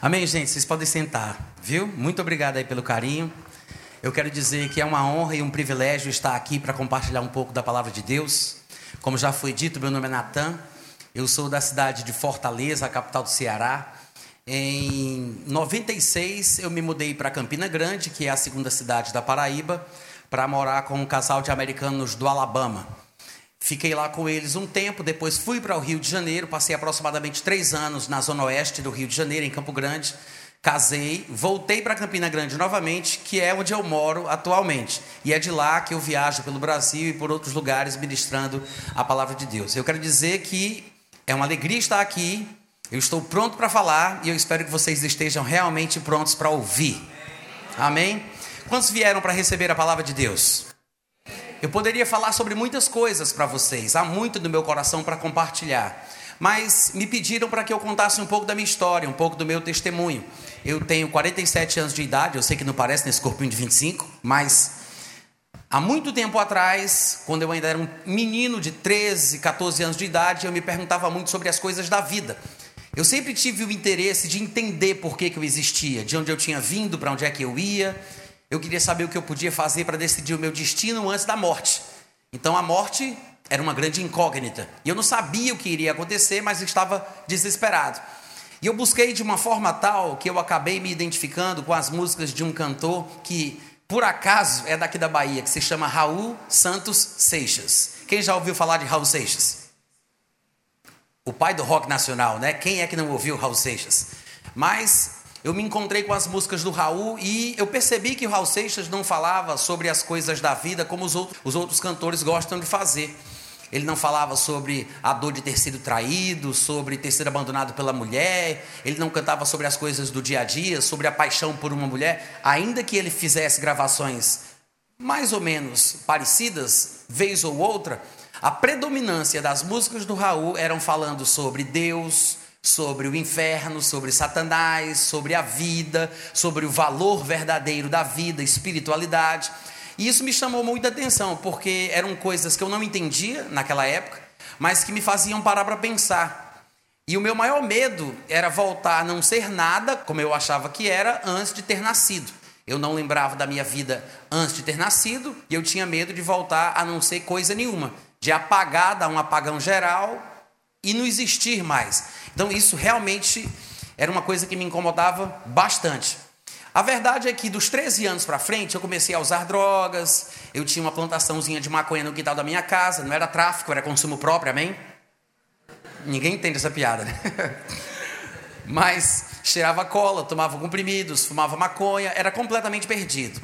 Amém, gente? Vocês podem sentar, viu? Muito obrigado aí pelo carinho. Eu quero dizer que é uma honra e um privilégio estar aqui para compartilhar um pouco da palavra de Deus. Como já foi dito, meu nome é Natan. Eu sou da cidade de Fortaleza, a capital do Ceará. Em 96, eu me mudei para Campina Grande, que é a segunda cidade da Paraíba, para morar com um casal de americanos do Alabama. Fiquei lá com eles um tempo, depois fui para o Rio de Janeiro, passei aproximadamente três anos na zona oeste do Rio de Janeiro, em Campo Grande. Casei, voltei para Campina Grande novamente, que é onde eu moro atualmente. E é de lá que eu viajo pelo Brasil e por outros lugares ministrando a palavra de Deus. Eu quero dizer que é uma alegria estar aqui, eu estou pronto para falar e eu espero que vocês estejam realmente prontos para ouvir. Amém? Quantos vieram para receber a palavra de Deus? Eu poderia falar sobre muitas coisas para vocês, há muito no meu coração para compartilhar. Mas me pediram para que eu contasse um pouco da minha história, um pouco do meu testemunho. Eu tenho 47 anos de idade, eu sei que não parece nesse corpinho de 25, mas há muito tempo atrás, quando eu ainda era um menino de 13, 14 anos de idade, eu me perguntava muito sobre as coisas da vida. Eu sempre tive o interesse de entender por que, que eu existia, de onde eu tinha vindo, para onde é que eu ia. Eu queria saber o que eu podia fazer para decidir o meu destino antes da morte. Então a morte era uma grande incógnita. E eu não sabia o que iria acontecer, mas estava desesperado. E eu busquei de uma forma tal que eu acabei me identificando com as músicas de um cantor que, por acaso, é daqui da Bahia, que se chama Raul Santos Seixas. Quem já ouviu falar de Raul Seixas? O pai do rock nacional, né? Quem é que não ouviu Raul Seixas? Mas eu me encontrei com as músicas do Raul e eu percebi que o Raul Seixas não falava sobre as coisas da vida como os outros, os outros cantores gostam de fazer. Ele não falava sobre a dor de ter sido traído, sobre ter sido abandonado pela mulher, ele não cantava sobre as coisas do dia a dia, sobre a paixão por uma mulher, ainda que ele fizesse gravações mais ou menos parecidas, vez ou outra, a predominância das músicas do Raul eram falando sobre Deus, sobre o inferno, sobre Satanás, sobre a vida, sobre o valor verdadeiro da vida, espiritualidade. E isso me chamou muita atenção, porque eram coisas que eu não entendia naquela época, mas que me faziam parar para pensar. E o meu maior medo era voltar a não ser nada, como eu achava que era, antes de ter nascido. Eu não lembrava da minha vida antes de ter nascido, e eu tinha medo de voltar a não ser coisa nenhuma, de apagar, dar um apagão geral e não existir mais. Então isso realmente era uma coisa que me incomodava bastante. A verdade é que dos 13 anos para frente eu comecei a usar drogas, eu tinha uma plantaçãozinha de maconha no quintal da minha casa, não era tráfico, era consumo próprio, amém? Ninguém entende essa piada, né? Mas cheirava cola, tomava comprimidos, fumava maconha, era completamente perdido.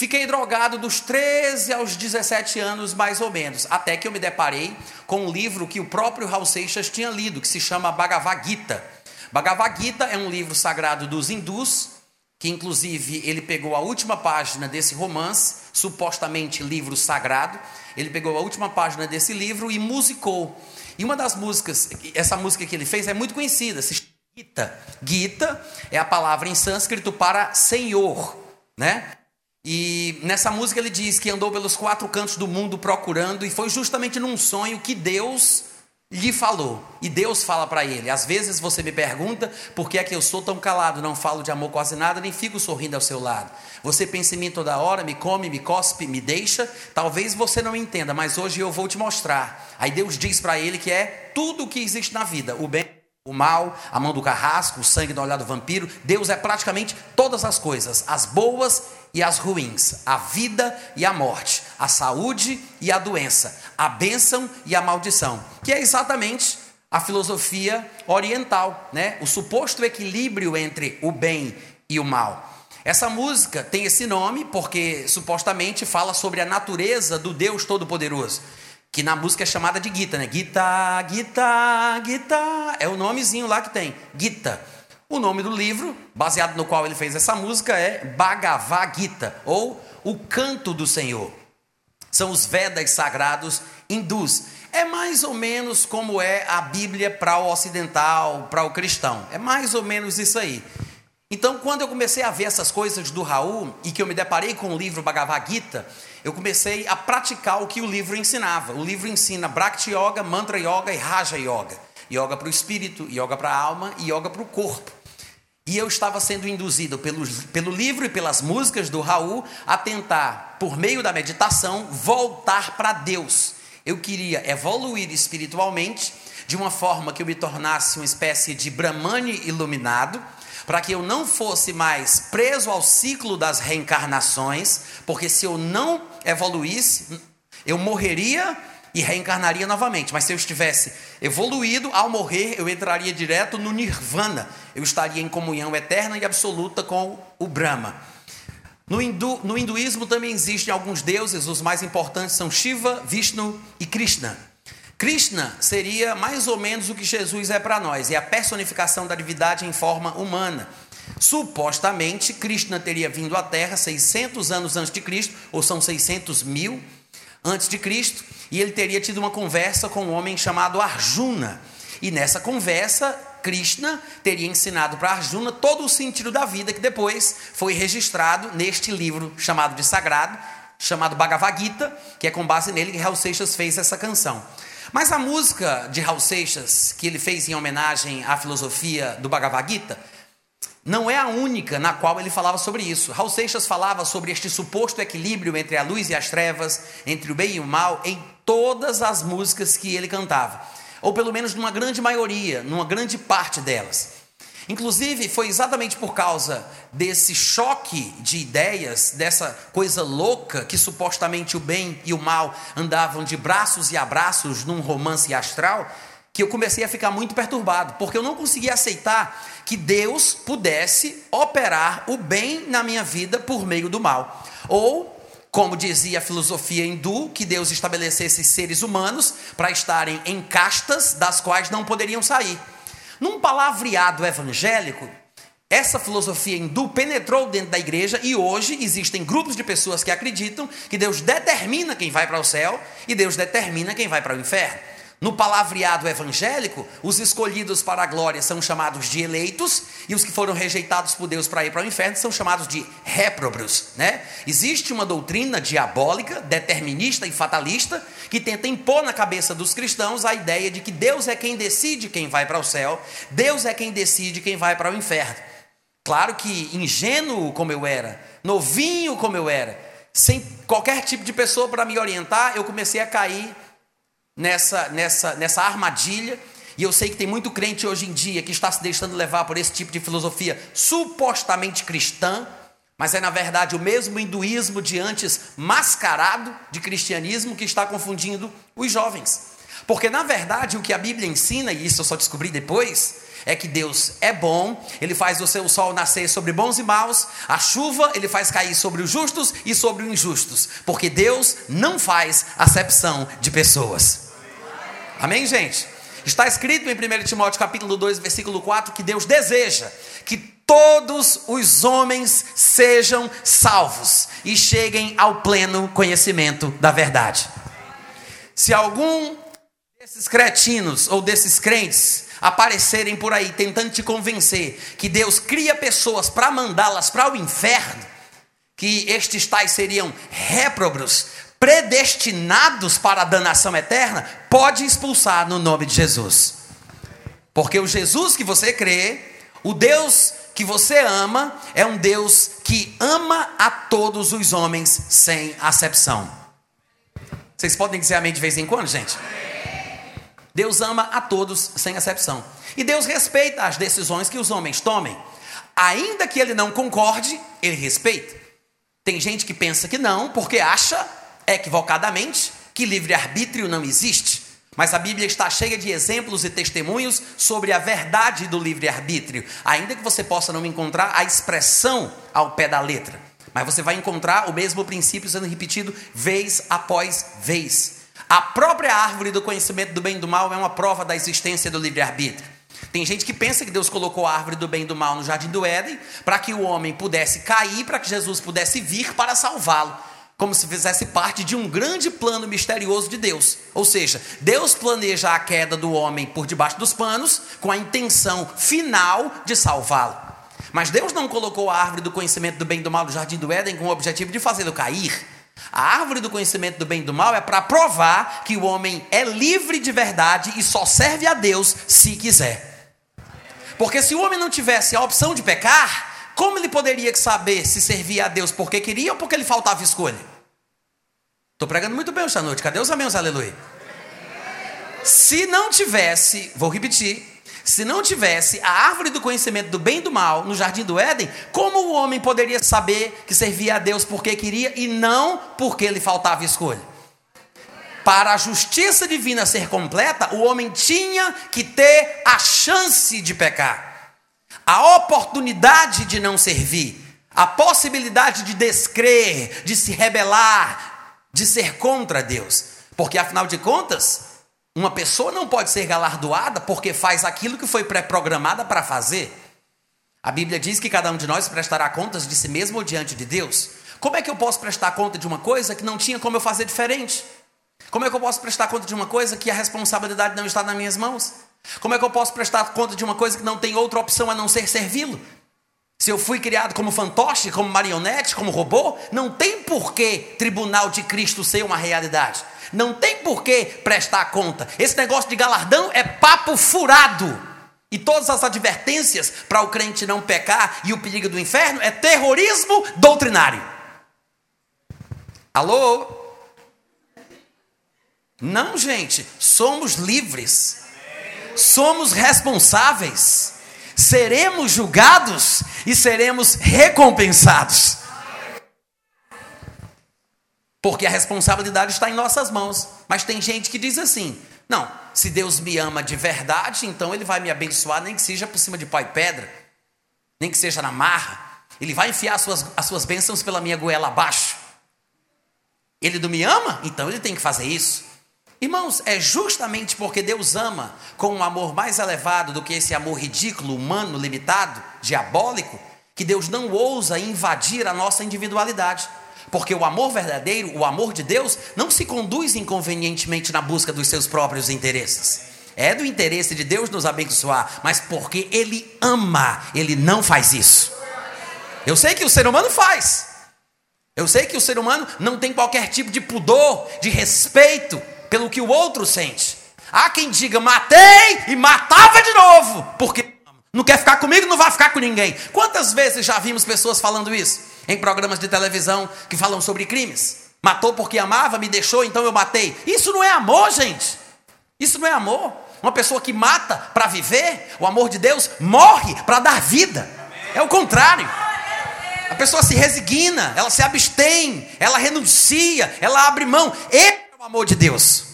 Fiquei drogado dos 13 aos 17 anos, mais ou menos, até que eu me deparei com um livro que o próprio Raul Seixas tinha lido, que se chama Bhagavad Gita. Bhagavad Gita é um livro sagrado dos hindus, que inclusive ele pegou a última página desse romance, supostamente livro sagrado, ele pegou a última página desse livro e musicou. E uma das músicas, essa música que ele fez é muito conhecida, se chama Gita. Gita é a palavra em sânscrito para Senhor, né? E nessa música ele diz que andou pelos quatro cantos do mundo procurando, e foi justamente num sonho que Deus lhe falou. E Deus fala para ele. Às vezes você me pergunta por que é que eu sou tão calado, não falo de amor quase nada, nem fico sorrindo ao seu lado. Você pensa em mim toda hora, me come, me cospe, me deixa. Talvez você não entenda, mas hoje eu vou te mostrar. Aí Deus diz para ele que é tudo o que existe na vida: o bem o mal, a mão do carrasco, o sangue do olhar do vampiro. Deus é praticamente todas as coisas, as boas e as ruins, a vida e a morte, a saúde e a doença, a bênção e a maldição, que é exatamente a filosofia oriental, né? O suposto equilíbrio entre o bem e o mal. Essa música tem esse nome porque supostamente fala sobre a natureza do Deus Todo-Poderoso que na música é chamada de Gita, né? Gita, Gita, Gita, é o nomezinho lá que tem, Gita. O nome do livro, baseado no qual ele fez essa música, é Bhagavad Gita, ou O Canto do Senhor. São os Vedas sagrados hindus. É mais ou menos como é a Bíblia para o ocidental, para o cristão. É mais ou menos isso aí. Então, quando eu comecei a ver essas coisas do Raul e que eu me deparei com o livro Bhagavad Gita, eu comecei a praticar o que o livro ensinava. O livro ensina Bhakti Yoga, Mantra Yoga e Raja Yoga. yoga para o espírito, yoga para a alma e yoga para o corpo. E eu estava sendo induzido pelo, pelo livro e pelas músicas do Raul a tentar, por meio da meditação, voltar para Deus. Eu queria evoluir espiritualmente de uma forma que eu me tornasse uma espécie de Brahmani iluminado, para que eu não fosse mais preso ao ciclo das reencarnações, porque se eu não evoluísse, eu morreria e reencarnaria novamente. Mas se eu estivesse evoluído, ao morrer, eu entraria direto no nirvana. Eu estaria em comunhão eterna e absoluta com o Brahma. No, hindu, no hinduísmo também existem alguns deuses, os mais importantes são Shiva, Vishnu e Krishna. Krishna seria mais ou menos o que Jesus é para nós, é a personificação da divindade em forma humana. Supostamente, Krishna teria vindo à Terra 600 anos antes de Cristo, ou são 600 mil antes de Cristo, e ele teria tido uma conversa com um homem chamado Arjuna. E nessa conversa, Krishna teria ensinado para Arjuna todo o sentido da vida que depois foi registrado neste livro chamado de Sagrado, chamado Bhagavad Gita, que é com base nele que Raul Seixas fez essa canção. Mas a música de Raul Seixas, que ele fez em homenagem à filosofia do Bhagavad Gita, não é a única na qual ele falava sobre isso. Raul Seixas falava sobre este suposto equilíbrio entre a luz e as trevas, entre o bem e o mal, em todas as músicas que ele cantava, ou pelo menos numa grande maioria, numa grande parte delas. Inclusive, foi exatamente por causa desse choque de ideias, dessa coisa louca que supostamente o bem e o mal andavam de braços e abraços num romance astral, que eu comecei a ficar muito perturbado, porque eu não conseguia aceitar que Deus pudesse operar o bem na minha vida por meio do mal. Ou, como dizia a filosofia hindu, que Deus estabelecesse seres humanos para estarem em castas das quais não poderiam sair. Num palavreado evangélico, essa filosofia hindu penetrou dentro da igreja e hoje existem grupos de pessoas que acreditam que Deus determina quem vai para o céu e Deus determina quem vai para o inferno. No palavreado evangélico, os escolhidos para a glória são chamados de eleitos e os que foram rejeitados por Deus para ir para o inferno são chamados de réprobos, né? Existe uma doutrina diabólica, determinista e fatalista que tenta impor na cabeça dos cristãos a ideia de que Deus é quem decide quem vai para o céu, Deus é quem decide quem vai para o inferno. Claro que ingênuo como eu era, novinho como eu era, sem qualquer tipo de pessoa para me orientar, eu comecei a cair nessa, nessa, nessa armadilha. E eu sei que tem muito crente hoje em dia que está se deixando levar por esse tipo de filosofia supostamente cristã, mas é na verdade o mesmo hinduísmo de antes mascarado de cristianismo que está confundindo os jovens. Porque na verdade o que a Bíblia ensina, e isso eu só descobri depois, é que Deus é bom, Ele faz o seu sol nascer sobre bons e maus, a chuva Ele faz cair sobre os justos e sobre os injustos, porque Deus não faz acepção de pessoas. Amém, gente? Está escrito em 1 Timóteo capítulo 2, versículo 4, que Deus deseja que todos os homens sejam salvos e cheguem ao pleno conhecimento da verdade. Se algum desses cretinos ou desses crentes aparecerem por aí tentando te convencer que Deus cria pessoas para mandá-las para o inferno, que estes tais seriam réprobos, predestinados para a danação eterna, pode expulsar no nome de Jesus. Porque o Jesus que você crê, o Deus que você ama, é um Deus que ama a todos os homens sem acepção. Vocês podem dizer amém de vez em quando, gente? Deus ama a todos sem exceção. E Deus respeita as decisões que os homens tomem. Ainda que ele não concorde, ele respeita. Tem gente que pensa que não, porque acha equivocadamente que livre-arbítrio não existe. Mas a Bíblia está cheia de exemplos e testemunhos sobre a verdade do livre-arbítrio, ainda que você possa não encontrar a expressão ao pé da letra. Mas você vai encontrar o mesmo princípio sendo repetido vez após vez. A própria árvore do conhecimento do bem e do mal é uma prova da existência do livre-arbítrio. Tem gente que pensa que Deus colocou a árvore do bem e do mal no jardim do Éden para que o homem pudesse cair, para que Jesus pudesse vir para salvá-lo, como se fizesse parte de um grande plano misterioso de Deus. Ou seja, Deus planeja a queda do homem por debaixo dos panos com a intenção final de salvá-lo. Mas Deus não colocou a árvore do conhecimento do bem e do mal no jardim do Éden com o objetivo de fazê-lo cair. A árvore do conhecimento do bem e do mal é para provar que o homem é livre de verdade e só serve a Deus se quiser. Porque se o homem não tivesse a opção de pecar, como ele poderia saber se servia a Deus porque queria ou porque lhe faltava escolha? Estou pregando muito bem esta noite. Cadê os amém, aleluia? Se não tivesse, vou repetir, se não tivesse a árvore do conhecimento do bem e do mal no jardim do Éden, como o homem poderia saber que servia a Deus porque queria e não porque lhe faltava escolha? Para a justiça divina ser completa, o homem tinha que ter a chance de pecar, a oportunidade de não servir, a possibilidade de descrer, de se rebelar, de ser contra Deus. Porque afinal de contas, uma pessoa não pode ser galardoada porque faz aquilo que foi pré-programada para fazer. A Bíblia diz que cada um de nós prestará contas de si mesmo diante de Deus. Como é que eu posso prestar conta de uma coisa que não tinha como eu fazer diferente? Como é que eu posso prestar conta de uma coisa que a responsabilidade não está nas minhas mãos? Como é que eu posso prestar conta de uma coisa que não tem outra opção a não ser servi-lo? Se eu fui criado como fantoche, como marionete, como robô, não tem por que tribunal de Cristo ser uma realidade. Não tem por que prestar conta. Esse negócio de galardão é papo furado. E todas as advertências para o crente não pecar e o perigo do inferno é terrorismo doutrinário. Alô? Não, gente, somos livres. Somos responsáveis. Seremos julgados e seremos recompensados. Porque a responsabilidade está em nossas mãos. Mas tem gente que diz assim: não, se Deus me ama de verdade, então Ele vai me abençoar, nem que seja por cima de pau e pedra, nem que seja na marra. Ele vai enfiar as suas, as suas bênçãos pela minha goela abaixo. Ele não me ama? Então ele tem que fazer isso. Irmãos, é justamente porque Deus ama com um amor mais elevado do que esse amor ridículo, humano, limitado, diabólico, que Deus não ousa invadir a nossa individualidade. Porque o amor verdadeiro, o amor de Deus, não se conduz inconvenientemente na busca dos seus próprios interesses. É do interesse de Deus nos abençoar, mas porque Ele ama, Ele não faz isso. Eu sei que o ser humano faz. Eu sei que o ser humano não tem qualquer tipo de pudor, de respeito pelo que o outro sente. Há quem diga, matei e matava de novo, porque não quer ficar comigo, não vai ficar com ninguém. Quantas vezes já vimos pessoas falando isso? em programas de televisão que falam sobre crimes. Matou porque amava, me deixou, então eu matei. Isso não é amor, gente. Isso não é amor. Uma pessoa que mata para viver, o amor de Deus morre para dar vida. É o contrário. A pessoa se resigna, ela se abstém, ela renuncia, ela abre mão. Esse é o amor de Deus.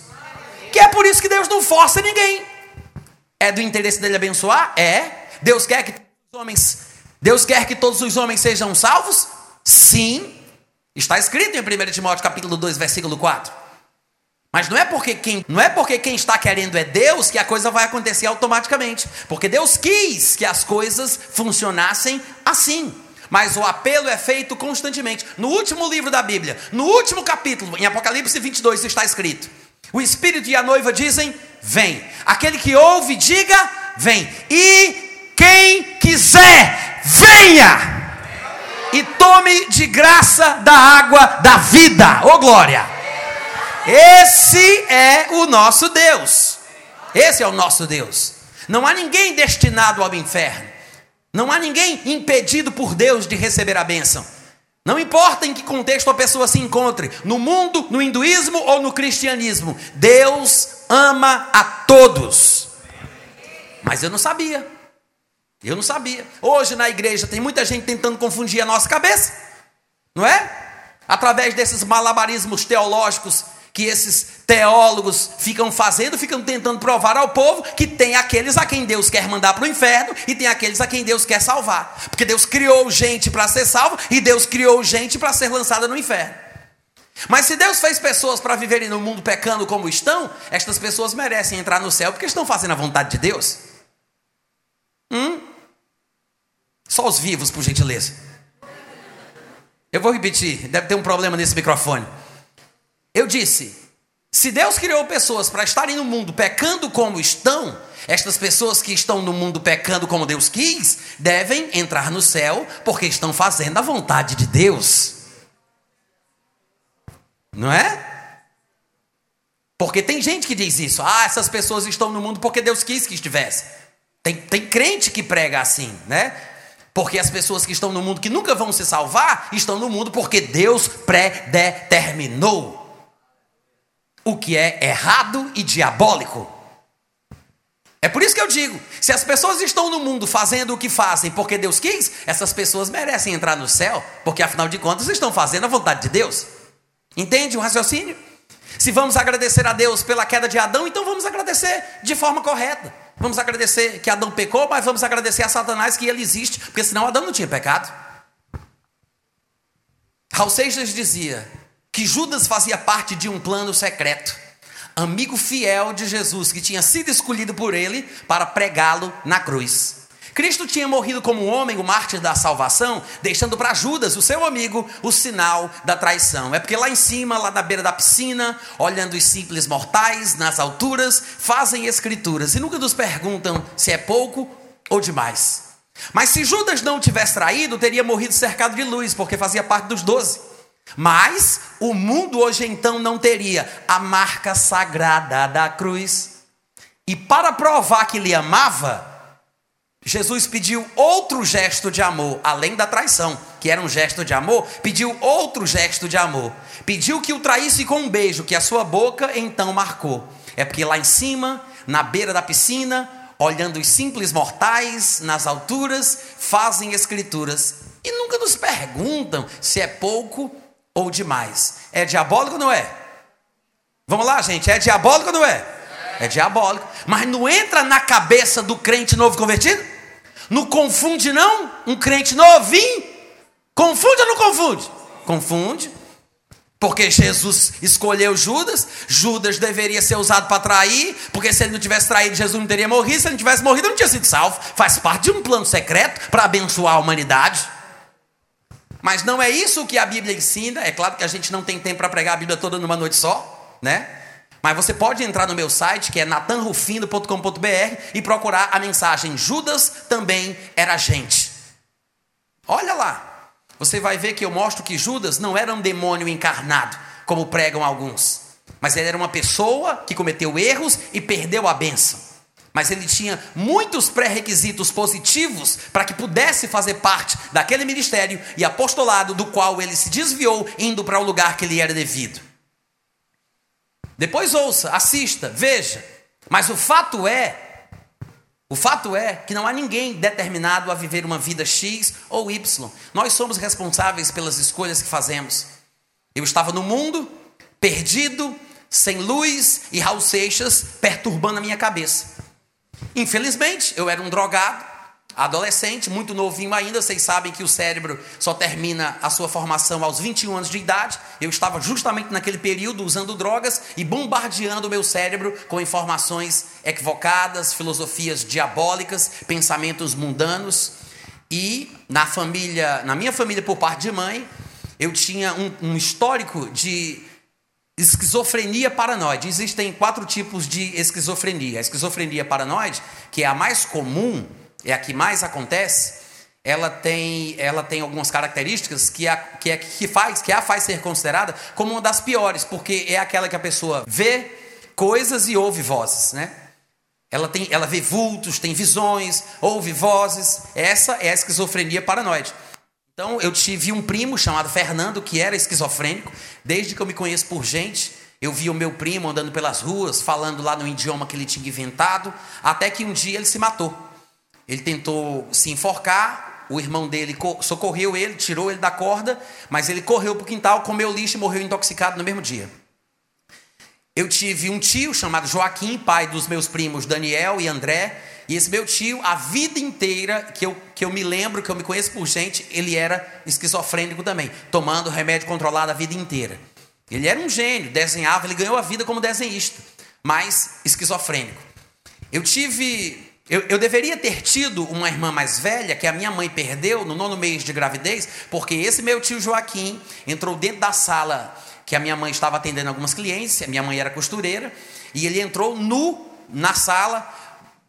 Que é por isso que Deus não força ninguém. É do interesse dele abençoar? É. Deus quer que todos os homens, Deus quer que todos os homens sejam salvos? Sim, está escrito em 1 Timóteo capítulo 2, versículo 4. Mas não é porque quem, não é porque quem está querendo é Deus que a coisa vai acontecer automaticamente, porque Deus quis que as coisas funcionassem assim. Mas o apelo é feito constantemente. No último livro da Bíblia, no último capítulo, em Apocalipse 22, está escrito: O Espírito e a noiva dizem: Vem. Aquele que ouve, diga: Vem. E quem quiser, venha e tome de graça da água da vida. Ô oh, glória! Esse é o nosso Deus. Esse é o nosso Deus. Não há ninguém destinado ao inferno. Não há ninguém impedido por Deus de receber a bênção. Não importa em que contexto a pessoa se encontre, no mundo, no hinduísmo ou no cristianismo, Deus ama a todos. Mas eu não sabia. Eu não sabia. Hoje na igreja tem muita gente tentando confundir a nossa cabeça, não é? Através desses malabarismos teológicos que esses teólogos ficam fazendo, ficam tentando provar ao povo que tem aqueles a quem Deus quer mandar para o inferno e tem aqueles a quem Deus quer salvar. Porque Deus criou gente para ser salvo e Deus criou gente para ser lançada no inferno. Mas se Deus fez pessoas para viverem no mundo pecando como estão, estas pessoas merecem entrar no céu porque estão fazendo a vontade de Deus. Hum? Só os vivos, por gentileza. Eu vou repetir, deve ter um problema nesse microfone. Eu disse: se Deus criou pessoas para estarem no mundo pecando como estão, estas pessoas que estão no mundo pecando como Deus quis, devem entrar no céu porque estão fazendo a vontade de Deus. Não é? Porque tem gente que diz isso. Ah, essas pessoas estão no mundo porque Deus quis que estivesse. Tem, tem crente que prega assim, né? Porque as pessoas que estão no mundo que nunca vão se salvar estão no mundo porque Deus predeterminou. O que é errado e diabólico. É por isso que eu digo: se as pessoas estão no mundo fazendo o que fazem porque Deus quis, essas pessoas merecem entrar no céu, porque afinal de contas estão fazendo a vontade de Deus. Entende o raciocínio? Se vamos agradecer a Deus pela queda de Adão, então vamos agradecer de forma correta. Vamos agradecer que Adão pecou, mas vamos agradecer a Satanás que ele existe, porque senão Adão não tinha pecado. Raul Seixas dizia que Judas fazia parte de um plano secreto, amigo fiel de Jesus, que tinha sido escolhido por ele para pregá-lo na cruz. Cristo tinha morrido como homem, o mártir da salvação, deixando para Judas, o seu amigo, o sinal da traição. É porque lá em cima, lá na beira da piscina, olhando os simples mortais nas alturas, fazem escrituras e nunca nos perguntam se é pouco ou demais. Mas se Judas não tivesse traído, teria morrido cercado de luz, porque fazia parte dos doze. Mas o mundo hoje então não teria a marca sagrada da cruz. E para provar que lhe amava, Jesus pediu outro gesto de amor, além da traição, que era um gesto de amor, pediu outro gesto de amor. Pediu que o traísse com um beijo, que a sua boca então marcou. É porque lá em cima, na beira da piscina, olhando os simples mortais nas alturas, fazem escrituras e nunca nos perguntam se é pouco ou demais. É diabólico ou não é? Vamos lá, gente, é diabólico ou não é? É diabólico. Mas não entra na cabeça do crente novo convertido? Não confunde, não? Um crente novinho? Confunde ou não confunde? Confunde. Porque Jesus escolheu Judas, Judas deveria ser usado para trair, porque se ele não tivesse traído, Jesus não teria morrido, se ele não tivesse morrido, não tinha sido salvo. Faz parte de um plano secreto para abençoar a humanidade. Mas não é isso que a Bíblia ensina. É claro que a gente não tem tempo para pregar a Bíblia toda numa noite só, né? Mas você pode entrar no meu site, que é natanrufino.com.br, e procurar a mensagem Judas também era gente. Olha lá. Você vai ver que eu mostro que Judas não era um demônio encarnado, como pregam alguns. Mas ele era uma pessoa que cometeu erros e perdeu a bênção. Mas ele tinha muitos pré-requisitos positivos para que pudesse fazer parte daquele ministério e apostolado do qual ele se desviou, indo para o lugar que lhe era devido. Depois ouça, assista, veja. Mas o fato é, o fato é que não há ninguém determinado a viver uma vida X ou Y. Nós somos responsáveis pelas escolhas que fazemos. Eu estava no mundo, perdido, sem luz e Raul Seixas perturbando a minha cabeça. Infelizmente, eu era um drogado, adolescente, muito novinho ainda, vocês sabem que o cérebro só termina a sua formação aos 21 anos de idade. Eu estava justamente naquele período usando drogas e bombardeando o meu cérebro com informações equivocadas, filosofias diabólicas, pensamentos mundanos. E na família, na minha família por parte de mãe, eu tinha um, um histórico de esquizofrenia paranoide. Existem quatro tipos de esquizofrenia. A esquizofrenia paranoide, que é a mais comum, é a que mais acontece, ela tem, ela tem algumas características que, a, que, é, que, faz, que a faz ser considerada como uma das piores, porque é aquela que a pessoa vê coisas e ouve vozes, né? Ela, tem, ela vê vultos, tem visões, ouve vozes. Essa é a esquizofrenia paranoide. Então, eu tive um primo chamado Fernando, que era esquizofrênico. Desde que eu me conheço por gente, eu vi o meu primo andando pelas ruas, falando lá no idioma que ele tinha inventado, até que um dia ele se matou. Ele tentou se enforcar, o irmão dele socorreu ele, tirou ele da corda, mas ele correu para o quintal, comeu lixo e morreu intoxicado no mesmo dia. Eu tive um tio chamado Joaquim, pai dos meus primos Daniel e André, e esse meu tio, a vida inteira, que eu, que eu me lembro, que eu me conheço por gente, ele era esquizofrênico também, tomando remédio controlado a vida inteira. Ele era um gênio, desenhava, ele ganhou a vida como desenhista, mas esquizofrênico. Eu tive eu, eu, deveria ter tido uma irmã mais velha que a minha mãe perdeu no nono mês de gravidez, porque esse meu tio Joaquim entrou dentro da sala que a minha mãe estava atendendo algumas clientes, a minha mãe era costureira, e ele entrou nu na sala,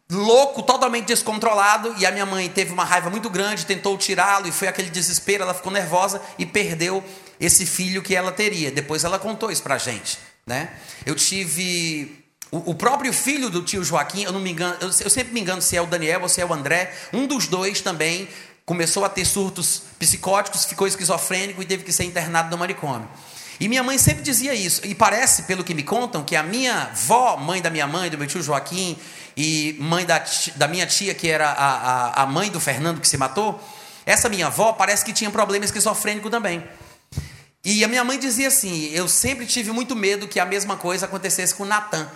louco, totalmente descontrolado, e a minha mãe teve uma raiva muito grande, tentou tirá-lo, e foi aquele desespero, ela ficou nervosa e perdeu esse filho que ela teria. Depois ela contou isso pra gente, né? Eu tive o, próprio filho do tio Joaquim, eu não me engano, eu, eu sempre me engano se é o Daniel ou se é o André, um dos dois também começou a ter surtos psicóticos, ficou esquizofrênico e teve que ser internado no manicômio. E minha mãe sempre dizia isso. E parece, pelo que me contam, que a minha avó, mãe da minha mãe, do meu tio Joaquim, e mãe da, da minha tia, que era a, a, a mãe do Fernando que se matou, essa minha avó parece que tinha problema esquizofrênico também. E a minha mãe dizia assim: eu sempre tive muito medo que a mesma coisa acontecesse com Natan.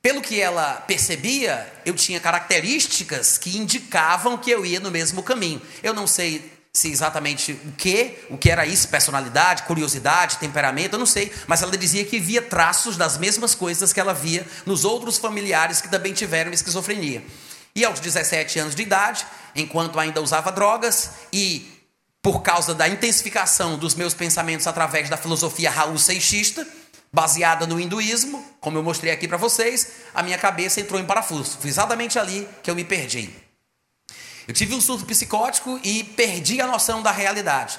Pelo que ela percebia, eu tinha características que indicavam que eu ia no mesmo caminho. Eu não sei se exatamente o que, o que era isso, personalidade, curiosidade, temperamento, eu não sei, mas ela dizia que via traços das mesmas coisas que ela via nos outros familiares que também tiveram esquizofrenia. E aos 17 anos de idade, enquanto ainda usava drogas e por causa da intensificação dos meus pensamentos através da filosofia Raul Seixista, baseada no hinduísmo, como eu mostrei aqui para vocês, a minha cabeça entrou em parafuso. Foi exatamente ali que eu me perdi. Eu tive um surto psicótico e perdi a noção da realidade.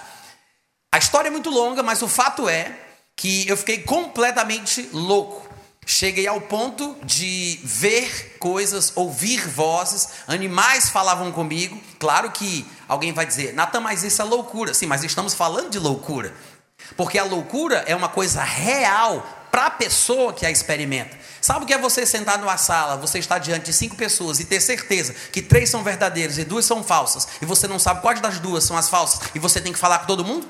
A história é muito longa, mas o fato é que eu fiquei completamente louco. Cheguei ao ponto de ver coisas, ouvir vozes, animais falavam comigo. Claro que alguém vai dizer, Natan, mas isso é loucura. Sim, mas estamos falando de loucura. Porque a loucura é uma coisa real para a pessoa que a experimenta. Sabe o que é você sentar numa sala, você está diante de cinco pessoas e ter certeza que três são verdadeiras e duas são falsas, e você não sabe quais das duas são as falsas, e você tem que falar com todo mundo?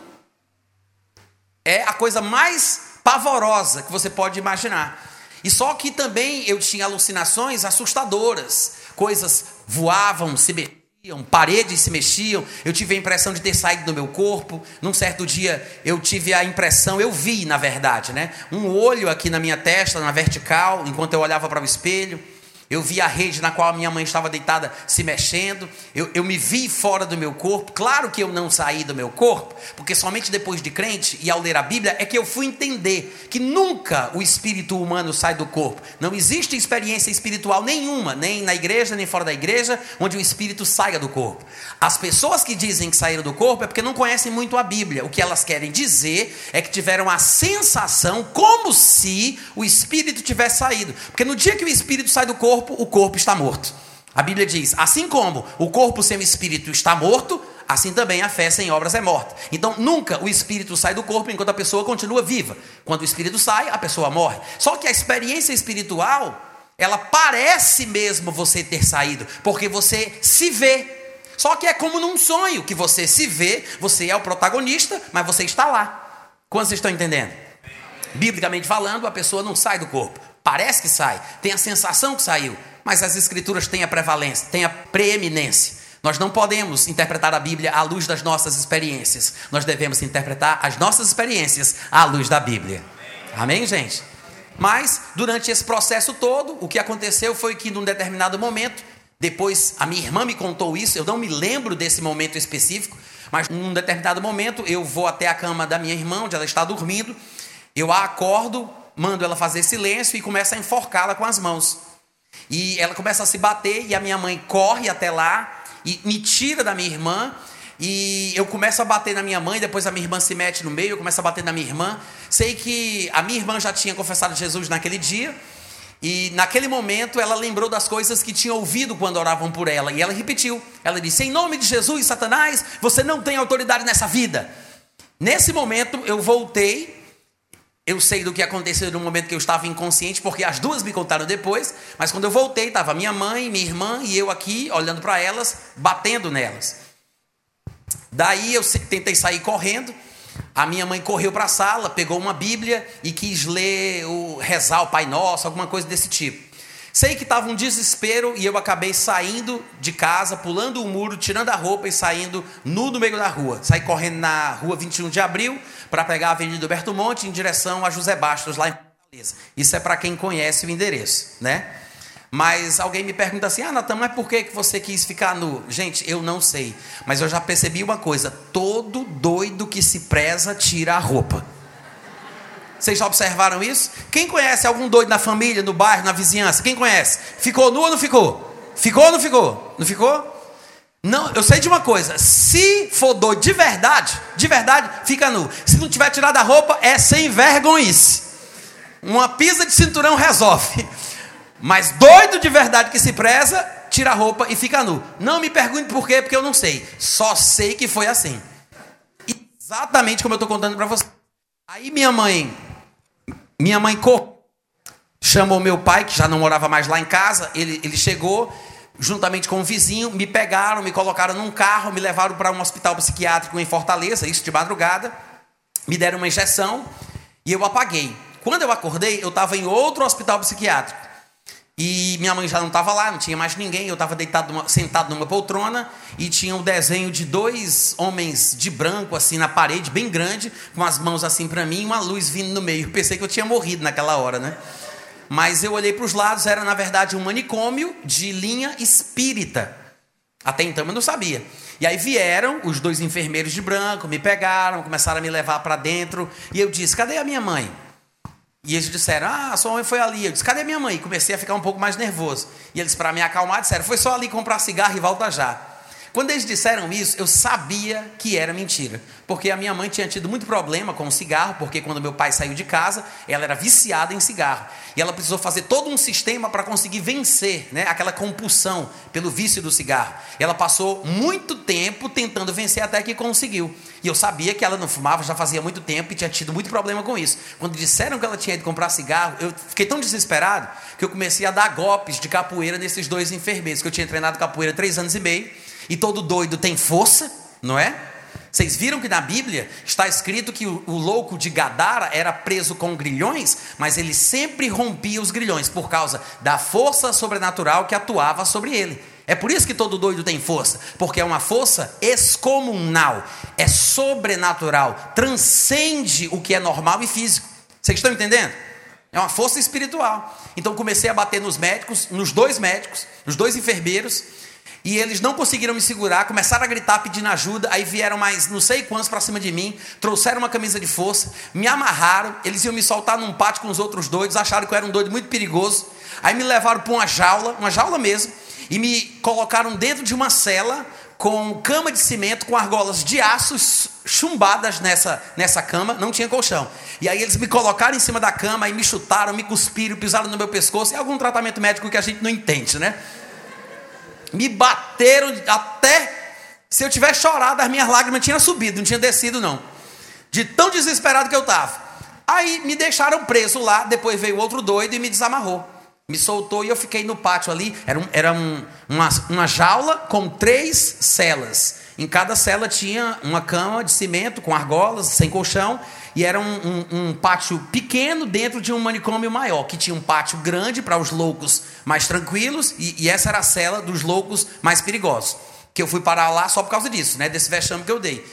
É a coisa mais pavorosa que você pode imaginar. E só que também eu tinha alucinações assustadoras. Coisas voavam, se paredes se mexiam, eu tive a impressão de ter saído do meu corpo. Num certo dia eu tive a impressão, eu vi, na verdade, né, um olho aqui na minha testa, na vertical, enquanto eu olhava para o espelho. Eu vi a rede na qual a minha mãe estava deitada se mexendo. Eu, eu me vi fora do meu corpo. Claro que eu não saí do meu corpo, porque somente depois de crente e ao ler a Bíblia é que eu fui entender que nunca o espírito humano sai do corpo. Não existe experiência espiritual nenhuma, nem na igreja, nem fora da igreja, onde o espírito saia do corpo. As pessoas que dizem que saíram do corpo é porque não conhecem muito a Bíblia. O que elas querem dizer é que tiveram a sensação como se o espírito tivesse saído. Porque no dia que o espírito sai do corpo, corpo, o corpo está morto. A Bíblia diz: assim como o corpo sem o espírito está morto, assim também a fé sem obras é morta. Então, nunca o espírito sai do corpo enquanto a pessoa continua viva. Quando o espírito sai, a pessoa morre. Só que a experiência espiritual, ela parece mesmo você ter saído, porque você se vê. Só que é como num sonho que você se vê, você é o protagonista, mas você está lá. Quantos estão entendendo? Biblicamente falando, a pessoa não sai do corpo. Parece que sai, tem a sensação que saiu, mas as escrituras têm a prevalência, têm a preeminência. Nós não podemos interpretar a Bíblia à luz das nossas experiências. Nós devemos interpretar as nossas experiências à luz da Bíblia. Amém, gente? Mas, durante esse processo todo, o que aconteceu foi que, num determinado momento, depois a minha irmã me contou isso, eu não me lembro desse momento específico, mas num determinado momento eu vou até a cama da minha irmã, onde ela está dormindo, eu a acordo, mando ela fazer silêncio e começa a enforcá-la com as mãos. E ela começa a se bater e a minha mãe corre até lá e me tira da minha irmã. E eu começo a bater na minha mãe, depois a minha irmã se mete no meio, eu começo a bater na minha irmã. Sei que a minha irmã já tinha confessado Jesus naquele dia. E naquele momento ela lembrou das coisas que tinha ouvido quando oravam por ela. E ela repetiu. Ela disse: Em nome de Jesus, Satanás, você não tem autoridade nessa vida. Nesse momento eu voltei eu sei do que aconteceu no momento que eu estava inconsciente, porque as duas me contaram depois, mas quando eu voltei, estava minha mãe, minha irmã e eu aqui, olhando para elas, batendo nelas. Daí eu tentei sair correndo, a minha mãe correu para a sala, pegou uma Bíblia e quis ler, o, rezar o Pai Nosso, alguma coisa desse tipo. Sei que estava um desespero e eu acabei saindo de casa, pulando o muro, tirando a roupa e saindo nu no meio da rua. Saí correndo na rua 21 de abril para pegar a Avenida Alberto Monte em direção a José Bastos, lá em Fortaleza. Isso é para quem conhece o endereço, né? Mas alguém me pergunta assim: Ah, Natan, mas por que você quis ficar nu? Gente, eu não sei. Mas eu já percebi uma coisa: todo doido que se preza tira a roupa. Vocês já observaram isso? Quem conhece algum doido na família, no bairro, na vizinhança? Quem conhece? Ficou nu ou não ficou? Ficou ou não ficou? Não ficou? Não, eu sei de uma coisa: se for doido de verdade, de verdade, fica nu. Se não tiver tirado a roupa, é sem vergonhice. Uma pisa de cinturão resolve. Mas doido de verdade que se preza, tira a roupa e fica nu. Não me pergunte por quê, porque eu não sei. Só sei que foi assim. Exatamente como eu estou contando para você. Aí minha mãe, minha mãe chamou meu pai, que já não morava mais lá em casa. Ele, ele chegou juntamente com um vizinho, me pegaram, me colocaram num carro, me levaram para um hospital psiquiátrico em Fortaleza, isso de madrugada. Me deram uma injeção e eu apaguei. Quando eu acordei, eu estava em outro hospital psiquiátrico. E minha mãe já não estava lá, não tinha mais ninguém. Eu estava deitado, sentado numa poltrona e tinha um desenho de dois homens de branco, assim, na parede, bem grande, com as mãos assim para mim e uma luz vindo no meio. Pensei que eu tinha morrido naquela hora, né? Mas eu olhei para os lados, era na verdade um manicômio de linha espírita. Até então eu não sabia. E aí vieram os dois enfermeiros de branco, me pegaram, começaram a me levar para dentro. E eu disse: cadê a minha mãe? E eles disseram: Ah, sua mãe foi ali. Eu disse: Cadê minha mãe? E comecei a ficar um pouco mais nervoso. E eles, para me acalmar, disseram: Foi só ali comprar cigarro e volta já. Quando eles disseram isso, eu sabia que era mentira. Porque a minha mãe tinha tido muito problema com o cigarro, porque quando meu pai saiu de casa, ela era viciada em cigarro. E ela precisou fazer todo um sistema para conseguir vencer né, aquela compulsão pelo vício do cigarro. Ela passou muito tempo tentando vencer até que conseguiu. E eu sabia que ela não fumava já fazia muito tempo e tinha tido muito problema com isso. Quando disseram que ela tinha ido comprar cigarro, eu fiquei tão desesperado que eu comecei a dar golpes de capoeira nesses dois enfermeiros, que eu tinha treinado capoeira três anos e meio. E todo doido tem força, não é? Vocês viram que na Bíblia está escrito que o, louco de Gadara era preso com grilhões, mas ele sempre rompia os grilhões por causa da força sobrenatural que atuava sobre ele. É por isso que todo doido tem força, porque é uma força excomunal, é sobrenatural, transcende o que é normal e físico. Vocês estão entendendo? É uma força espiritual. Então comecei a bater nos médicos, nos dois médicos, nos dois enfermeiros, e eles não conseguiram me segurar, começaram a gritar pedindo ajuda. Aí vieram mais não sei quantos para cima de mim, trouxeram uma camisa de força, me amarraram. Eles iam me soltar num pátio com os outros doidos, acharam que eu era um doido muito perigoso. Aí me levaram para uma jaula, uma jaula mesmo, e me colocaram dentro de uma cela com cama de cimento, com argolas de aço chumbadas nessa, nessa cama, não tinha colchão. E aí eles me colocaram em cima da cama, e me chutaram, me cuspiram, pisaram no meu pescoço, e algum tratamento médico que a gente não entende, né? Me bateram até se eu tivesse chorado, as minhas lágrimas tinham subido, não tinha descido, não. De tão desesperado que eu estava. Aí me deixaram preso lá, depois veio outro doido e me desamarrou. Me soltou e eu fiquei no pátio ali. Era, um, era um, uma, uma jaula com três celas. Em cada cela tinha uma cama de cimento com argolas, sem colchão, e era um, um, um, pátio pequeno dentro de um manicômio maior, que tinha um pátio grande para os loucos mais tranquilos, e, e, essa era a cela dos loucos mais perigosos. Que eu fui parar lá só por causa disso, né, desse vexame que eu dei.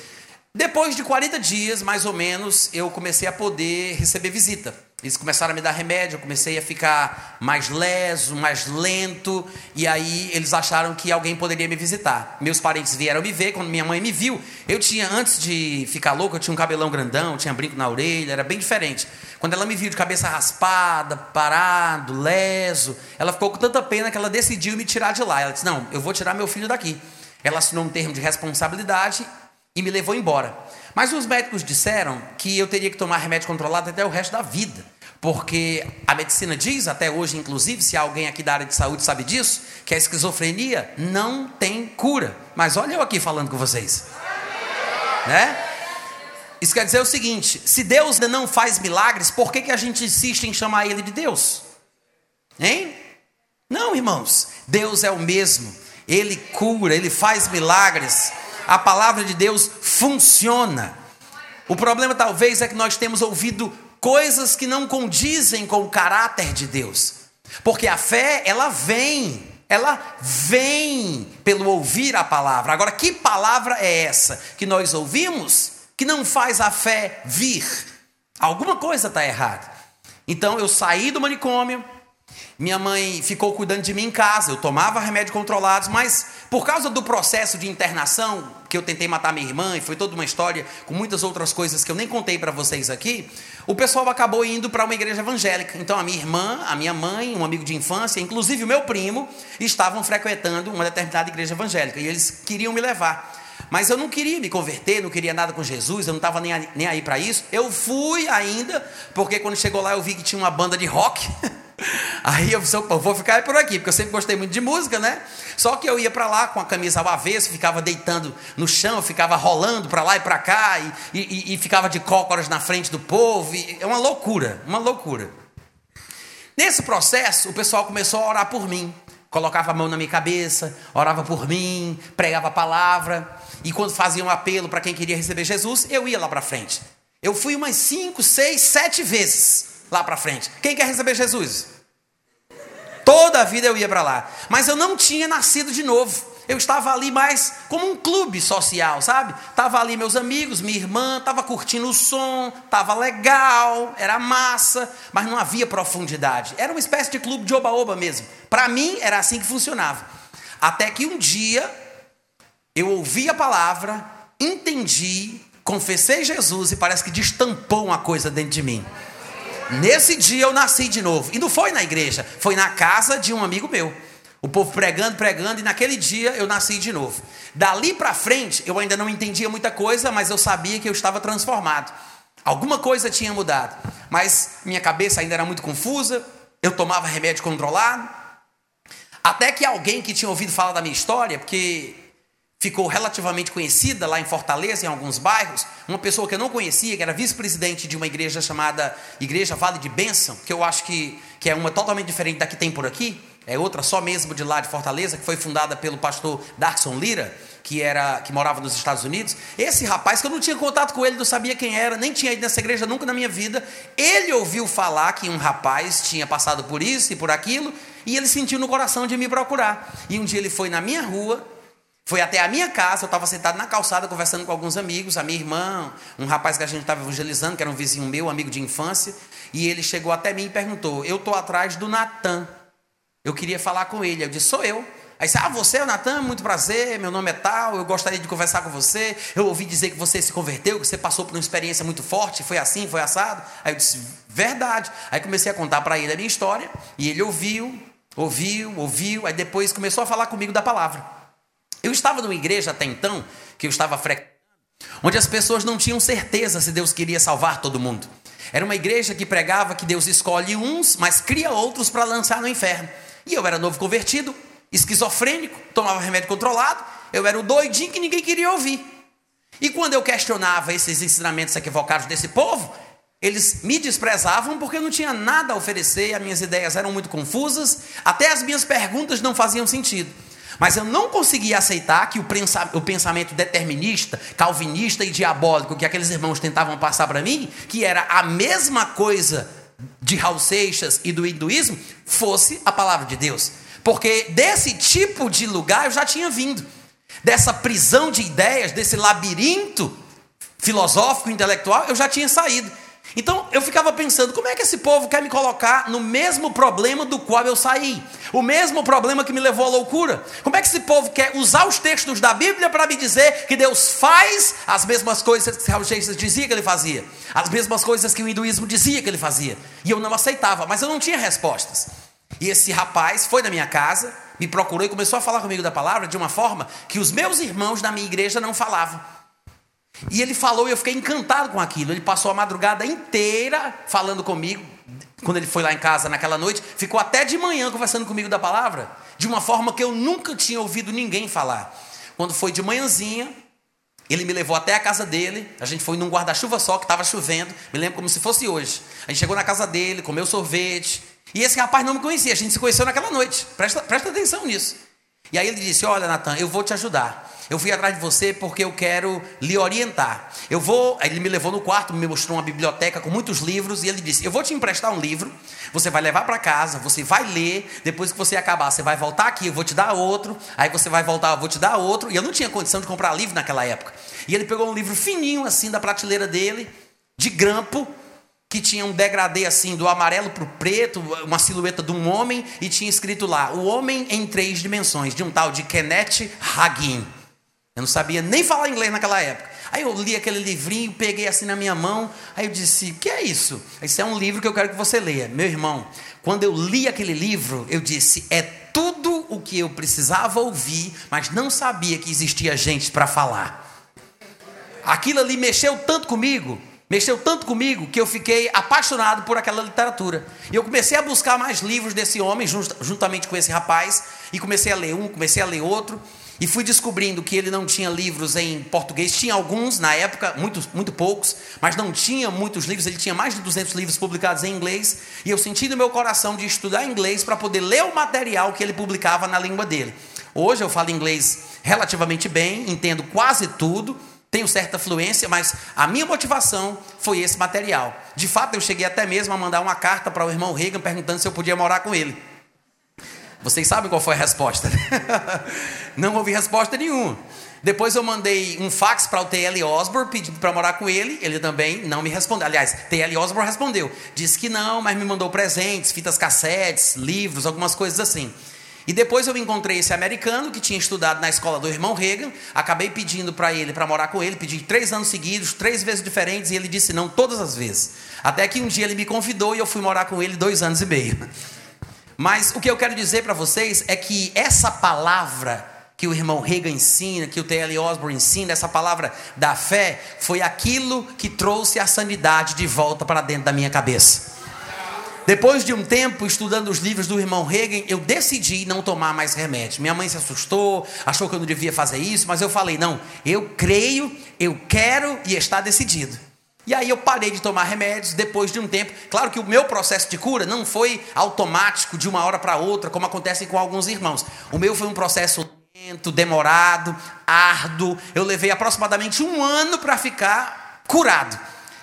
Depois de 40 dias, mais ou menos, eu comecei a poder receber visita. Eles começaram a me dar remédio, eu comecei a ficar mais leso, mais lento, e aí eles acharam que alguém poderia me visitar. Meus parentes vieram me ver, quando minha mãe me viu, eu tinha, antes de ficar louco, eu tinha um cabelão grandão, tinha brinco na orelha, era bem diferente. Quando ela me viu de cabeça raspada, parado, leso, ela ficou com tanta pena que ela decidiu me tirar de lá. Ela disse: Não, eu vou tirar meu filho daqui. Ela assinou um termo de responsabilidade e me levou embora. Mas os médicos disseram que eu teria que tomar remédio controlado até o resto da vida. Porque a medicina diz, até hoje, inclusive, se alguém aqui da área de saúde sabe disso, que a esquizofrenia não tem cura. Mas olha eu aqui falando com vocês. Né? Isso quer dizer o seguinte: se Deus não faz milagres, por que, que a gente insiste em chamar Ele de Deus? Hein? Não, irmãos. Deus é o mesmo. Ele cura, Ele faz milagres a palavra de Deus funciona. O problema talvez é que nós temos ouvido coisas que não condizem com o caráter de Deus. Porque a fé, ela vem, ela vem pelo ouvir a palavra. Agora, que palavra é essa que nós ouvimos que não faz a fé vir? Alguma coisa está errada. Então eu saí do manicômio, Minha mãe ficou cuidando de mim em casa, eu tomava remédios controlados, mas por causa do processo de internação, que eu tentei matar minha irmã, e foi toda uma história com muitas outras coisas que eu nem contei para vocês aqui, o pessoal acabou indo para uma igreja evangélica. Então a minha irmã, a minha mãe, um amigo de infância, inclusive o meu primo, estavam frequentando uma determinada igreja evangélica e eles queriam me levar. Mas eu não queria me converter, não queria nada com Jesus, eu não estava nem, nem aí para isso. Eu fui ainda, porque quando chegou lá eu vi que tinha uma banda de rock. Aí eu disse, vou ficar por aqui, porque eu sempre gostei muito de música, né? Só que eu ia para lá com a camisa ao avesso, ficava deitando no chão, ficava rolando para lá e para cá, e, e, e, ficava de cócoras na frente do povo. é uma loucura, uma loucura. Nesse processo, o pessoal começou a orar por mim. Colocava a mão na minha cabeça, orava por mim, pregava a palavra. E quando fazia um apelo para quem queria receber Jesus, eu ia lá para frente. Eu fui umas cinco, seis, sete vezes lá para frente. Quem quer receber Jesus? Toda a vida eu ia para lá. Mas eu não tinha nascido de novo. Eu estava ali mais como um clube social, sabe? Tava ali meus amigos, minha irmã, tava curtindo o som, tava legal, era massa, mas não havia profundidade. Era uma espécie de clube de oba-oba mesmo. Para mim era assim que funcionava. Até que um dia eu ouvi a palavra, entendi, confessei Jesus e parece que destampou uma coisa dentro de mim. Nesse dia eu nasci de novo. E não foi na igreja, foi na casa de um amigo meu. O povo pregando, pregando, e naquele dia eu nasci de novo. Dali para frente, eu ainda não entendia muita coisa, mas eu sabia que eu estava transformado. Alguma coisa tinha mudado, mas minha cabeça ainda era muito confusa, eu tomava remédio controlado. Até que alguém que tinha ouvido falar da minha história, porque ficou relativamente conhecida lá em Fortaleza, em alguns bairros, uma pessoa que eu não conhecia, que era vice-presidente de uma igreja chamada Igreja Vale de Bênção, que eu acho que, que é uma totalmente diferente da que tem por aqui, é outra só mesmo de lá de Fortaleza, que foi fundada pelo pastor Darkson Lira, que era que morava nos Estados Unidos. Esse rapaz que eu não tinha contato com ele, não sabia quem era, nem tinha ido nessa igreja nunca na minha vida. Ele ouviu falar que um rapaz tinha passado por isso e por aquilo, e ele sentiu no coração de me procurar. E um dia ele foi na minha rua foi até a minha casa, eu estava sentado na calçada conversando com alguns amigos, a minha irmã, um rapaz que a gente estava evangelizando, que era um vizinho meu, amigo de infância, e ele chegou até mim e perguntou: Eu estou atrás do Natan. Eu queria falar com ele. Eu disse: Sou eu. Aí disse: Ah, você é o Natan? Muito prazer, meu nome é tal, eu gostaria de conversar com você. Eu ouvi dizer que você se converteu, que você passou por uma experiência muito forte, foi assim, foi assado. Aí eu disse: Verdade. Aí comecei a contar para ele a minha história, e ele ouviu, ouviu, ouviu, aí depois começou a falar comigo da palavra. Eu estava numa igreja até então, que eu estava frequentando, onde as pessoas não tinham certeza se Deus queria salvar todo mundo. Era uma igreja que pregava que Deus escolhe uns, mas cria outros para lançar no inferno. E eu era novo convertido, esquizofrênico, tomava remédio controlado, eu era o doidinho que ninguém queria ouvir. E quando eu questionava esses ensinamentos equivocados desse povo, eles me desprezavam porque eu não tinha nada a oferecer, as minhas ideias eram muito confusas, até as minhas perguntas não faziam sentido. Mas eu não conseguia aceitar que o pensamento determinista, calvinista e diabólico que aqueles irmãos tentavam passar para mim, que era a mesma coisa de Raul Seixas e do hinduísmo, fosse a palavra de Deus. Porque desse tipo de lugar eu já tinha vindo. Dessa prisão de ideias, desse labirinto filosófico, intelectual, eu já tinha saído. Então eu ficava pensando, como é que esse povo quer me colocar no mesmo problema do qual eu saí? O mesmo problema que me levou à loucura? Como é que esse povo quer usar os textos da Bíblia para me dizer que Deus faz as mesmas coisas que Raul Seixas dizia que ele fazia? As mesmas coisas que o hinduísmo dizia que ele fazia? E eu não aceitava, mas eu não tinha respostas. E esse rapaz foi na minha casa, me procurou e começou a falar comigo da palavra de uma forma que os meus irmãos da minha igreja não falavam. E ele falou e eu fiquei encantado com aquilo. Ele passou a madrugada inteira falando comigo. Quando ele foi lá em casa naquela noite, ficou até de manhã conversando comigo da palavra, de uma forma que eu nunca tinha ouvido ninguém falar. Quando foi de manhãzinha, ele me levou até a casa dele. A gente foi num guarda-chuva só, que estava chovendo. Me lembro como se fosse hoje. A gente chegou na casa dele, comeu sorvete. E esse rapaz não me conhecia. A gente se conheceu naquela noite. Presta, presta atenção nisso. E aí ele disse: Olha, Natan, eu vou te ajudar. Eu fui atrás de você porque eu quero lhe orientar. Eu vou. Ele me levou no quarto, me mostrou uma biblioteca com muitos livros e ele disse: Eu vou te emprestar um livro. Você vai levar para casa, você vai ler. Depois que você acabar, você vai voltar aqui, eu vou te dar outro. Aí você vai voltar, eu vou te dar outro. E eu não tinha condição de comprar livro naquela época. E ele pegou um livro fininho assim da prateleira dele, de grampo, que tinha um degradê assim, do amarelo para o preto, uma silhueta de um homem, e tinha escrito lá: O Homem em Três Dimensões, de um tal de Kenneth Hagin. Eu não sabia nem falar inglês naquela época. Aí eu li aquele livrinho, peguei assim na minha mão, aí eu disse: que é isso? Isso é um livro que eu quero que você leia. Meu irmão, quando eu li aquele livro, eu disse: é tudo o que eu precisava ouvir, mas não sabia que existia gente para falar. Aquilo ali mexeu tanto comigo, mexeu tanto comigo, que eu fiquei apaixonado por aquela literatura. E eu comecei a buscar mais livros desse homem, juntamente com esse rapaz, e comecei a ler um, comecei a ler outro. E fui descobrindo que ele não tinha livros em português, tinha alguns na época, muito, muito poucos, mas não tinha muitos livros, ele tinha mais de 200 livros publicados em inglês, e eu senti no meu coração de estudar inglês para poder ler o material que ele publicava na língua dele. Hoje eu falo inglês relativamente bem, entendo quase tudo, tenho certa fluência, mas a minha motivação foi esse material. De fato, eu cheguei até mesmo a mandar uma carta para o irmão Reagan perguntando se eu podia morar com ele. Vocês sabem qual foi a resposta? Não houve resposta nenhuma. Depois eu mandei um fax para o T.L. Osborne pedindo para morar com ele. Ele também não me respondeu. Aliás, T.L. Osborne respondeu. Disse que não, mas me mandou presentes, fitas cassetes, livros, algumas coisas assim. E depois eu encontrei esse americano que tinha estudado na escola do irmão Reagan. Acabei pedindo para ele para morar com ele. Pedi três anos seguidos, três vezes diferentes, e ele disse não todas as vezes. Até que um dia ele me convidou e eu fui morar com ele dois anos e meio. Mas o que eu quero dizer para vocês é que essa palavra que o irmão Reagan ensina, que o T.L. Osborne ensina, essa palavra da fé, foi aquilo que trouxe a sanidade de volta para dentro da minha cabeça. Depois de um tempo estudando os livros do irmão Reagan, eu decidi não tomar mais remédio. Minha mãe se assustou, achou que eu não devia fazer isso, mas eu falei: não, eu creio, eu quero e está decidido. E aí eu parei de tomar remédios depois de um tempo. Claro que o meu processo de cura não foi automático de uma hora para outra, como acontece com alguns irmãos. O meu foi um processo lento, demorado, árduo. Eu levei aproximadamente um ano para ficar curado.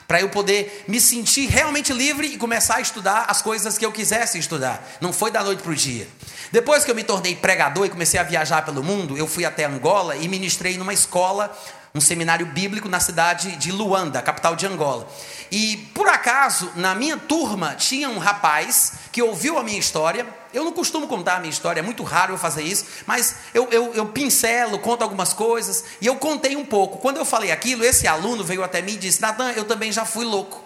Para eu poder me sentir realmente livre e começar a estudar as coisas que eu quisesse estudar. Não foi da noite para o dia. Depois que eu me tornei pregador e comecei a viajar pelo mundo, eu fui até Angola e ministrei numa escola um seminário bíblico na cidade de Luanda, capital de Angola. E por acaso, na minha turma, tinha um rapaz que ouviu a minha história. Eu não costumo contar a minha história, é muito raro eu fazer isso, mas eu, eu, eu pincelo, conto algumas coisas, e eu contei um pouco. Quando eu falei aquilo, esse aluno veio até mim e disse: Natan, eu também já fui louco.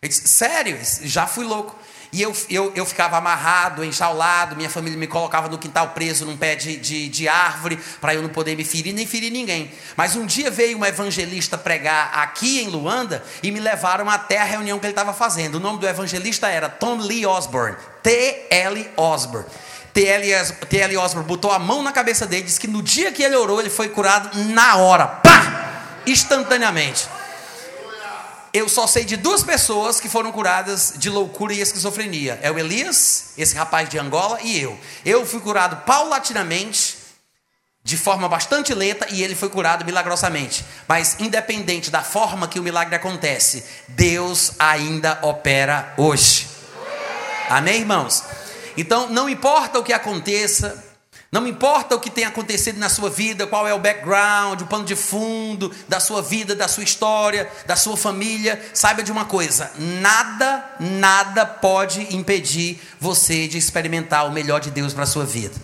Eu disse: Sério? Já fui louco. E eu, eu, eu ficava amarrado, enjaulado, minha família me colocava no quintal preso num pé de, de, de árvore para eu não poder me ferir nem ferir ninguém. Mas um dia veio um evangelista pregar aqui em Luanda e me levaram até a reunião que ele estava fazendo. O nome do evangelista era Tom Lee Osborne, T.L. Osborne. T.L. Osborne botou a mão na cabeça dele e disse que no dia que ele orou, ele foi curado na hora, pá! Instantaneamente eu só sei de duas pessoas que foram curadas de loucura e esquizofrenia. É o Elias, esse rapaz de Angola, e eu. Eu fui curado paulatinamente, de forma bastante lenta, e ele foi curado milagrosamente. Mas, independente da forma que o milagre acontece, Deus ainda opera hoje. Amém, irmãos? Então, não importa o que aconteça, não importa o que tenha acontecido na sua vida, qual é o background, o pano de fundo da sua vida, da sua história, da sua família, saiba de uma coisa: nada, nada pode impedir você de experimentar o melhor de Deus para a sua vida.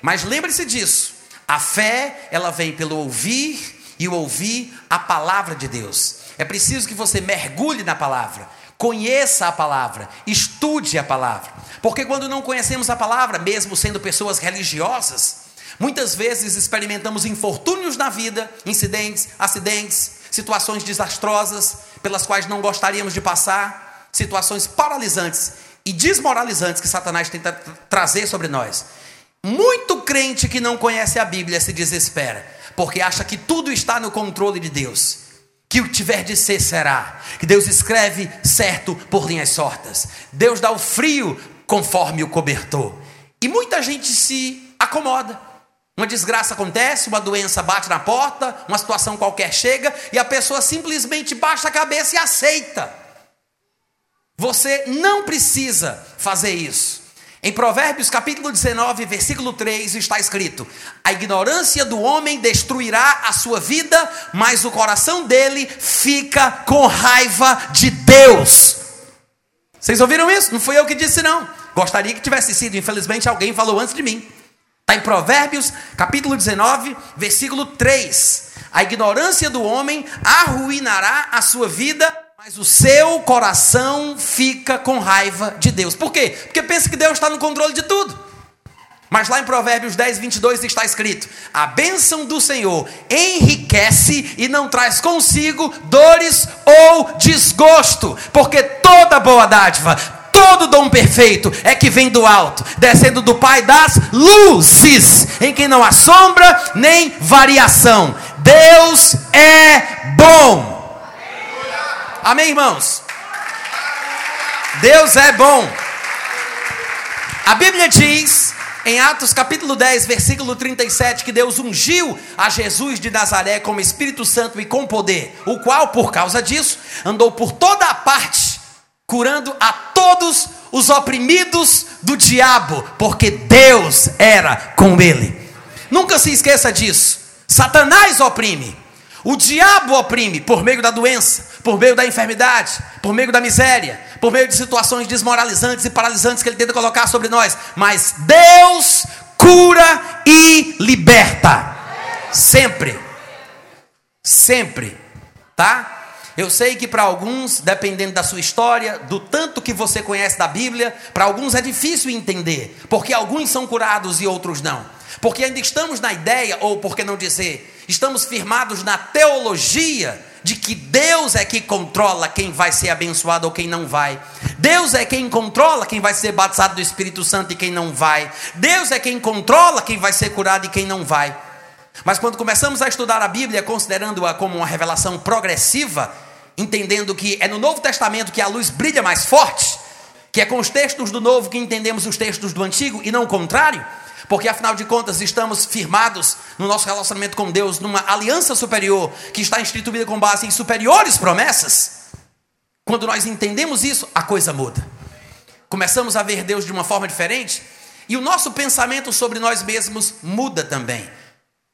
Mas lembre-se disso: a fé, ela vem pelo ouvir e ouvir a palavra de Deus. É preciso que você mergulhe na palavra. Conheça a palavra, estude a palavra. Porque quando não conhecemos a palavra, mesmo sendo pessoas religiosas, muitas vezes experimentamos infortúnios na vida, incidentes, acidentes, situações desastrosas pelas quais não gostaríamos de passar, situações paralisantes e desmoralizantes que Satanás tenta trazer sobre nós. Muito crente que não conhece a Bíblia se desespera, porque acha que tudo está no controle de Deus que o tiver de ser será. Que Deus escreve certo por linhas sortas. Deus dá o frio conforme o cobertor. E muita gente se acomoda. Uma desgraça acontece, uma doença bate na porta, uma situação qualquer chega e a pessoa simplesmente baixa a cabeça e aceita. Você não precisa fazer isso. Em Provérbios capítulo 19, versículo 3 está escrito: A ignorância do homem destruirá a sua vida, mas o coração dele fica com raiva de Deus. Vocês ouviram isso? Não fui eu que disse, não. Gostaria que tivesse sido, infelizmente alguém falou antes de mim. Está em Provérbios capítulo 19, versículo 3. A ignorância do homem arruinará a sua vida, mas o seu coração fica com raiva de Deus. Por quê? Porque pensa que Deus está no controle de tudo. Mas lá em Provérbios 10, 22 está escrito: A bênção do Senhor enriquece e não traz consigo dores ou desgosto, porque toda boa dádiva, todo dom perfeito é que vem do alto, descendo do Pai das luzes, em quem não há sombra nem variação. Deus é bom. Amém, irmãos? Deus é bom. A Bíblia diz em Atos capítulo 10, versículo 37, que Deus ungiu a Jesus de Nazaré com o Espírito Santo e com poder, o qual, por causa disso, andou por toda a parte, curando a todos os oprimidos do diabo, porque Deus era com ele. Nunca se esqueça disso. Satanás oprime, o diabo oprime por meio da doença, por meio da enfermidade, por meio da miséria, por meio de situações desmoralizantes e paralisantes que ele tenta colocar sobre nós. Mas Deus cura e liberta. Sempre. Sempre. Tá? Eu sei que para alguns, dependendo da sua história, do tanto que você conhece da Bíblia, para alguns é difícil entender, porque alguns são curados e outros não. Porque ainda estamos na ideia, ou por que não dizer, estamos firmados na teologia de que Deus é que controla quem vai ser abençoado ou quem não vai. Deus é quem controla quem vai ser batizado do Espírito Santo e quem não vai. Deus é quem controla quem vai ser curado e quem não vai. Mas quando começamos a estudar a Bíblia, considerando-a como uma revelação progressiva, entendendo que é no Novo Testamento que a luz brilha mais forte, que é com os textos do Novo que entendemos os textos do Antigo e não o contrário, porque afinal de contas estamos firmados no nosso relacionamento com Deus numa aliança superior que está instituída com base em superiores promessas. Quando nós entendemos isso, a coisa muda. Começamos a ver Deus de uma forma diferente e o nosso pensamento sobre nós mesmos muda também.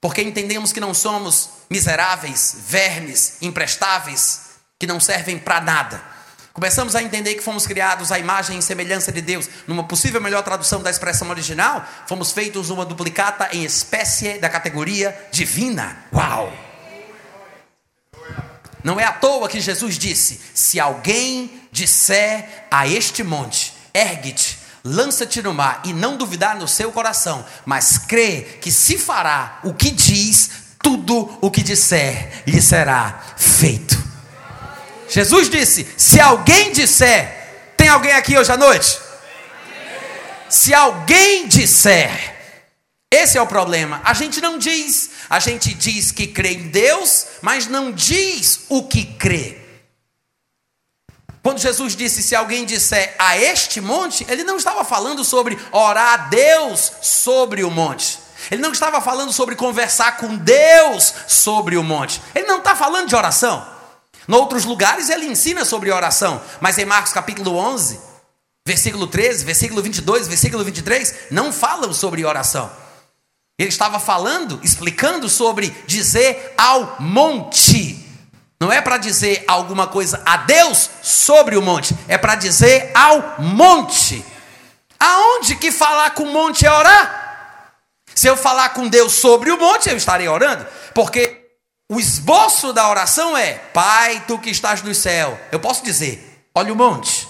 Porque entendemos que não somos miseráveis, vermes, imprestáveis, que não servem para nada Começamos a entender que fomos criados à imagem e semelhança de Deus. Numa possível melhor tradução da expressão original, fomos feitos uma duplicata em espécie da categoria divina. Uau! Não é à toa que Jesus disse: Se alguém disser a este monte, ergue-te, lança-te no mar, e não duvidar no seu coração, mas crê que se fará o que diz, tudo o que disser lhe será feito. Jesus disse: se alguém disser, tem alguém aqui hoje à noite? Se alguém disser, esse é o problema. A gente não diz, a gente diz que crê em Deus, mas não diz o que crê. Quando Jesus disse: Se alguém disser a este monte, ele não estava falando sobre orar a Deus sobre o monte. Ele não estava falando sobre conversar com Deus sobre o monte. Ele não está falando de oração. Em outros lugares ele ensina sobre oração, mas em Marcos capítulo 11, versículo 13, versículo 22, versículo 23, não falam sobre oração. Ele estava falando, explicando sobre dizer ao monte. Não é para dizer alguma coisa a Deus sobre o monte, é para dizer ao monte. Aonde que falar com o monte é orar? Se eu falar com Deus sobre o monte, eu estarei orando, porque o esboço da oração é: Pai, tu que estás no céu. Eu posso dizer: olha o monte.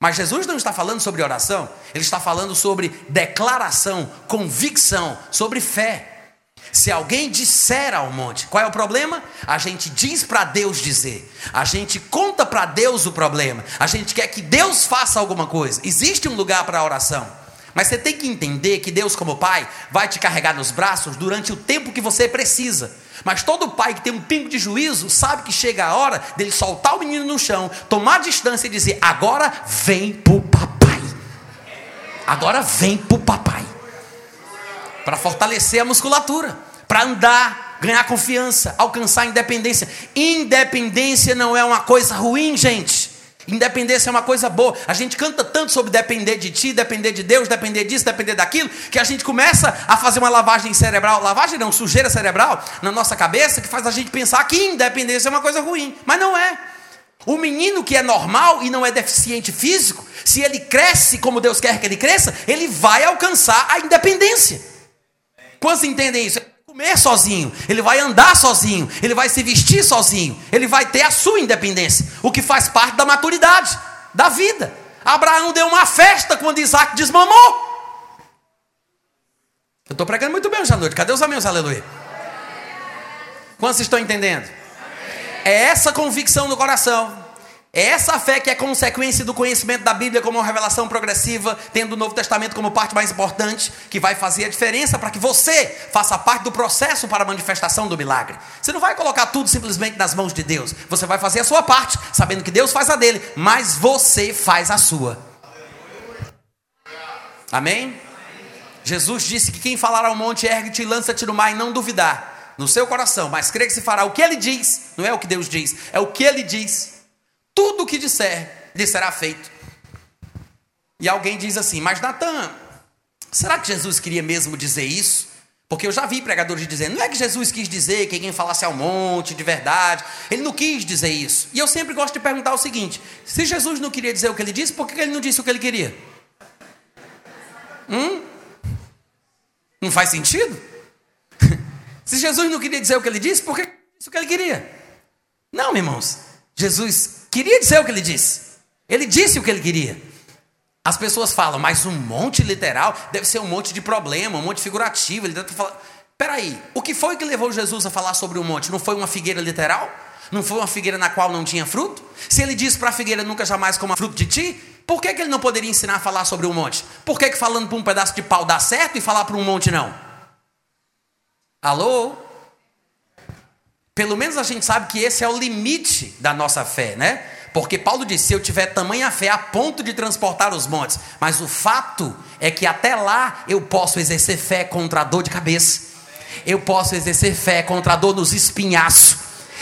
Mas Jesus não está falando sobre oração, ele está falando sobre declaração, convicção, sobre fé. Se alguém disser ao monte, qual é o problema? A gente diz para Deus dizer, a gente conta para Deus o problema, a gente quer que Deus faça alguma coisa. Existe um lugar para a oração, mas você tem que entender que Deus, como Pai, vai te carregar nos braços durante o tempo que você precisa. Mas todo pai que tem um pingo de juízo sabe que chega a hora dele soltar o menino no chão, tomar distância e dizer: agora vem pro papai. Agora vem pro papai. Para fortalecer a musculatura, para andar, ganhar confiança, alcançar independência. Independência não é uma coisa ruim, gente. Independência é uma coisa boa. A gente canta tanto sobre depender de ti, depender de Deus, depender disso, depender daquilo, que a gente começa a fazer uma lavagem cerebral, lavagem não, sujeira cerebral na nossa cabeça, que faz a gente pensar que independência é uma coisa ruim. Mas não é. O menino que é normal e não é deficiente físico, se ele cresce como Deus quer que ele cresça, ele vai alcançar a independência. Quantos entendem isso? Comer sozinho, ele vai andar sozinho, ele vai se vestir sozinho, ele vai ter a sua independência, o que faz parte da maturidade, da vida. Abraão deu uma festa quando Isaac desmamou. Eu estou pregando muito bem hoje à noite. Cadê os amigos? Aleluia. Quantos estão entendendo? É essa convicção no coração. É essa fé que é consequência do conhecimento da Bíblia como uma revelação progressiva, tendo o Novo Testamento como parte mais importante, que vai fazer a diferença para que você faça parte do processo para a manifestação do milagre. Você não vai colocar tudo simplesmente nas mãos de Deus. Você vai fazer a sua parte, sabendo que Deus faz a dele, mas você faz a sua. Amém? Jesus disse que quem falar ao monte, ergue-te e lança-te no mar e não duvidar no seu coração, mas crê que se fará o que ele diz, não é o que Deus diz, é o que ele diz. Tudo o que disser, lhe será feito. E alguém diz assim: Mas Natan, será que Jesus queria mesmo dizer isso? Porque eu já vi pregadores dizendo, não é que Jesus quis dizer que quem falasse ao monte de verdade, ele não quis dizer isso. E eu sempre gosto de perguntar o seguinte: se Jesus não queria dizer o que ele disse, por que ele não disse o que ele queria? Hum? Não faz sentido? Se Jesus não queria dizer o que ele disse, por que disse o que ele queria? Não, irmãos. Jesus queria dizer o que ele disse. Ele disse o que ele queria. As pessoas falam, mas um monte literal deve ser um monte de problema, um monte figurativo. Ele deve falar. Peraí, o que foi que levou Jesus a falar sobre o um monte? Não foi uma figueira literal? Não foi uma figueira na qual não tinha fruto? Se ele disse para a figueira nunca jamais coma fruto de ti, por que, que ele não poderia ensinar a falar sobre o um monte? Por que, que falando para um pedaço de pau dá certo e falar para um monte não? Alô? Pelo menos a gente sabe que esse é o limite da nossa fé, né? Porque Paulo disse: se eu tiver tamanha fé a ponto de transportar os montes, mas o fato é que até lá eu posso exercer fé contra a dor de cabeça, eu posso exercer fé contra a dor nos espinhaços,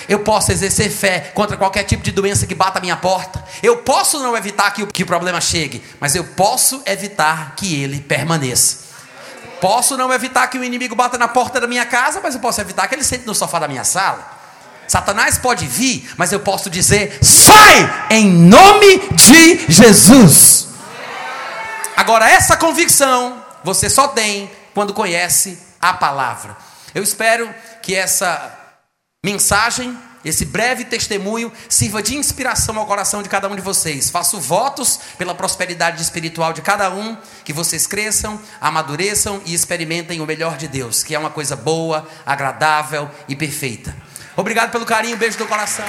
eu posso exercer fé contra qualquer tipo de doença que bata a minha porta, eu posso não evitar que o, que o problema chegue, mas eu posso evitar que ele permaneça. Posso não evitar que o inimigo bata na porta da minha casa, mas eu posso evitar que ele sente no sofá da minha sala. Satanás pode vir, mas eu posso dizer: sai em nome de Jesus. Agora, essa convicção você só tem quando conhece a palavra. Eu espero que essa mensagem esse breve testemunho sirva de inspiração ao coração de cada um de vocês. Faço votos pela prosperidade espiritual de cada um, que vocês cresçam, amadureçam e experimentem o melhor de Deus, que é uma coisa boa, agradável e perfeita. Obrigado pelo carinho, beijo do coração.